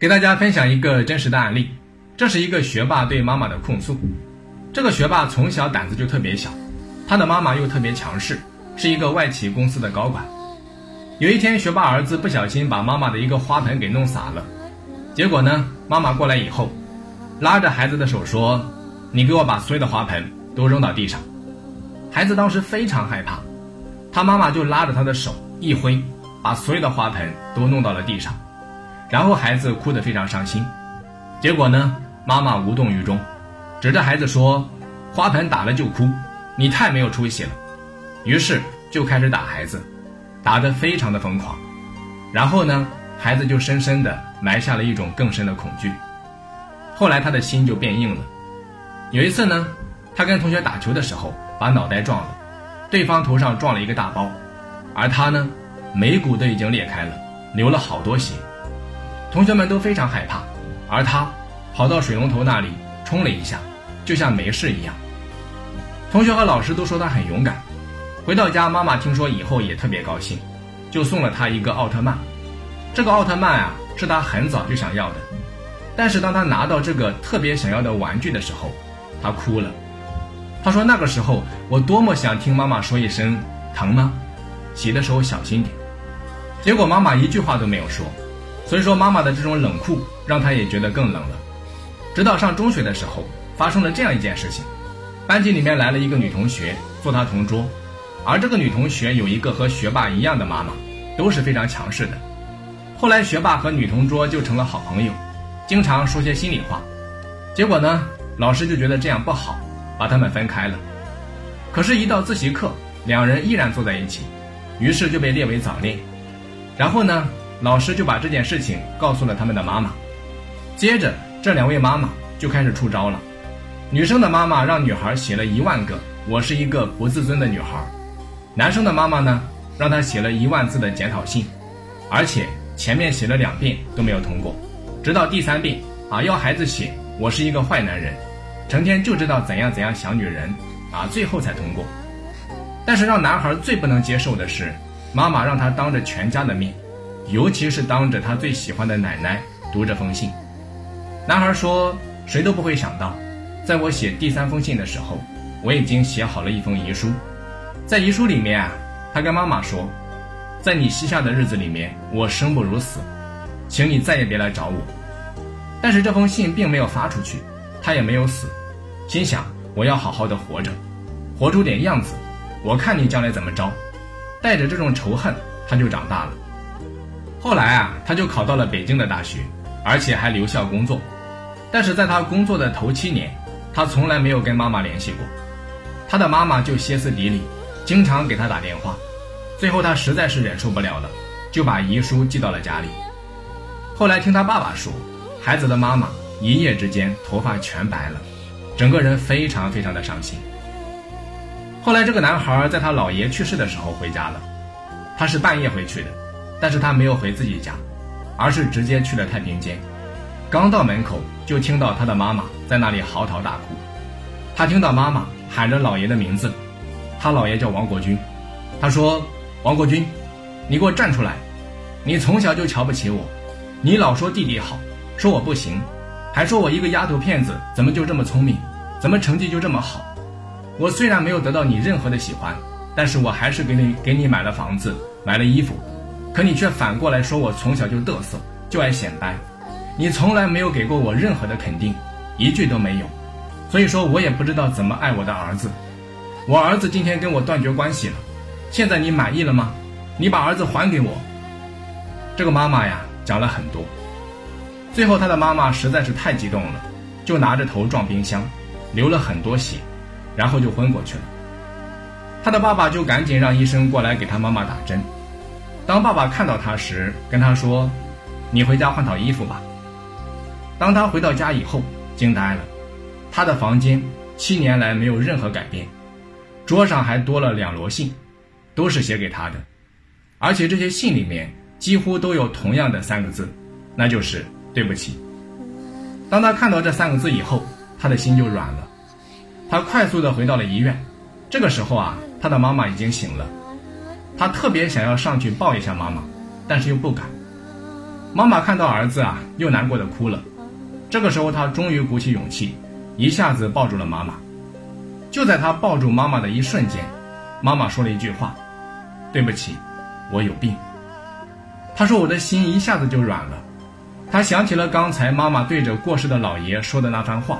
给大家分享一个真实的案例，这是一个学霸对妈妈的控诉。这个学霸从小胆子就特别小，他的妈妈又特别强势，是一个外企公司的高管。有一天，学霸儿子不小心把妈妈的一个花盆给弄洒了，结果呢，妈妈过来以后，拉着孩子的手说：“你给我把所有的花盆都扔到地上。”孩子当时非常害怕，他妈妈就拉着他的手一挥，把所有的花盆都弄到了地上。然后孩子哭得非常伤心，结果呢，妈妈无动于衷，指着孩子说：“花盆打了就哭，你太没有出息了。”于是就开始打孩子，打得非常的疯狂。然后呢，孩子就深深的埋下了一种更深的恐惧。后来他的心就变硬了。有一次呢，他跟同学打球的时候把脑袋撞了，对方头上撞了一个大包，而他呢，眉骨都已经裂开了，流了好多血。同学们都非常害怕，而他跑到水龙头那里冲了一下，就像没事一样。同学和老师都说他很勇敢。回到家，妈妈听说以后也特别高兴，就送了他一个奥特曼。这个奥特曼啊，是他很早就想要的。但是当他拿到这个特别想要的玩具的时候，他哭了。他说：“那个时候我多么想听妈妈说一声疼吗？洗的时候小心点。”结果妈妈一句话都没有说。所以说，妈妈的这种冷酷让他也觉得更冷了。直到上中学的时候，发生了这样一件事情：班级里面来了一个女同学做他同桌，而这个女同学有一个和学霸一样的妈妈，都是非常强势的。后来，学霸和女同桌就成了好朋友，经常说些心里话。结果呢，老师就觉得这样不好，把他们分开了。可是，一到自习课，两人依然坐在一起，于是就被列为早恋。然后呢？老师就把这件事情告诉了他们的妈妈，接着这两位妈妈就开始出招了。女生的妈妈让女孩写了一万个“我是一个不自尊的女孩”，男生的妈妈呢让他写了一万字的检讨信，而且前面写了两遍都没有通过，直到第三遍啊要孩子写“我是一个坏男人，成天就知道怎样怎样想女人”，啊最后才通过。但是让男孩最不能接受的是，妈妈让他当着全家的面。尤其是当着他最喜欢的奶奶读这封信，男孩说：“谁都不会想到，在我写第三封信的时候，我已经写好了一封遗书。在遗书里面啊，他跟妈妈说，在你膝下的日子里面，我生不如死，请你再也别来找我。但是这封信并没有发出去，他也没有死，心想我要好好的活着，活出点样子，我看你将来怎么着。带着这种仇恨，他就长大了。”后来啊，他就考到了北京的大学，而且还留校工作。但是在他工作的头七年，他从来没有跟妈妈联系过。他的妈妈就歇斯底里，经常给他打电话。最后他实在是忍受不了了，就把遗书寄到了家里。后来听他爸爸说，孩子的妈妈一夜之间头发全白了，整个人非常非常的伤心。后来这个男孩在他姥爷去世的时候回家了，他是半夜回去的。但是他没有回自己家，而是直接去了太平间。刚到门口，就听到他的妈妈在那里嚎啕大哭。他听到妈妈喊着老爷的名字，他姥爷叫王国军。他说：“王国军，你给我站出来！你从小就瞧不起我，你老说弟弟好，说我不行，还说我一个丫头片子怎么就这么聪明，怎么成绩就这么好？我虽然没有得到你任何的喜欢，但是我还是给你给你买了房子，买了衣服。”可你却反过来说我从小就嘚瑟，就爱显摆，你从来没有给过我任何的肯定，一句都没有，所以说我也不知道怎么爱我的儿子。我儿子今天跟我断绝关系了，现在你满意了吗？你把儿子还给我。这个妈妈呀讲了很多，最后他的妈妈实在是太激动了，就拿着头撞冰箱，流了很多血，然后就昏过去了。他的爸爸就赶紧让医生过来给他妈妈打针。当爸爸看到他时，跟他说：“你回家换套衣服吧。”当他回到家以后，惊呆了，他的房间七年来没有任何改变，桌上还多了两摞信，都是写给他的，而且这些信里面几乎都有同样的三个字，那就是“对不起”。当他看到这三个字以后，他的心就软了，他快速的回到了医院。这个时候啊，他的妈妈已经醒了。他特别想要上去抱一下妈妈，但是又不敢。妈妈看到儿子啊，又难过的哭了。这个时候，他终于鼓起勇气，一下子抱住了妈妈。就在他抱住妈妈的一瞬间，妈妈说了一句话：“对不起，我有病。”他说：“我的心一下子就软了。”他想起了刚才妈妈对着过世的老爷说的那番话，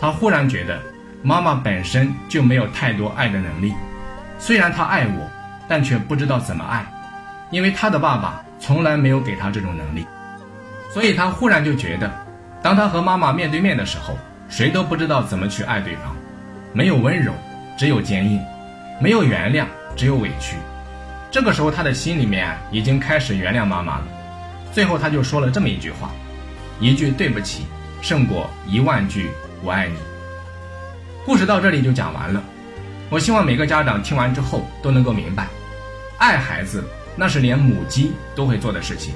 他忽然觉得妈妈本身就没有太多爱的能力。虽然她爱我，但却不知道怎么爱，因为他的爸爸从来没有给他这种能力。所以他忽然就觉得，当他和妈妈面对面的时候，谁都不知道怎么去爱对方。没有温柔，只有坚硬；没有原谅，只有委屈。这个时候，他的心里面已经开始原谅妈妈了。最后，他就说了这么一句话：“一句对不起，胜过一万句我爱你。”故事到这里就讲完了。我希望每个家长听完之后都能够明白，爱孩子那是连母鸡都会做的事情，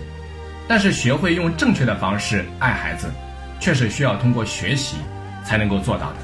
但是学会用正确的方式爱孩子，却是需要通过学习才能够做到的。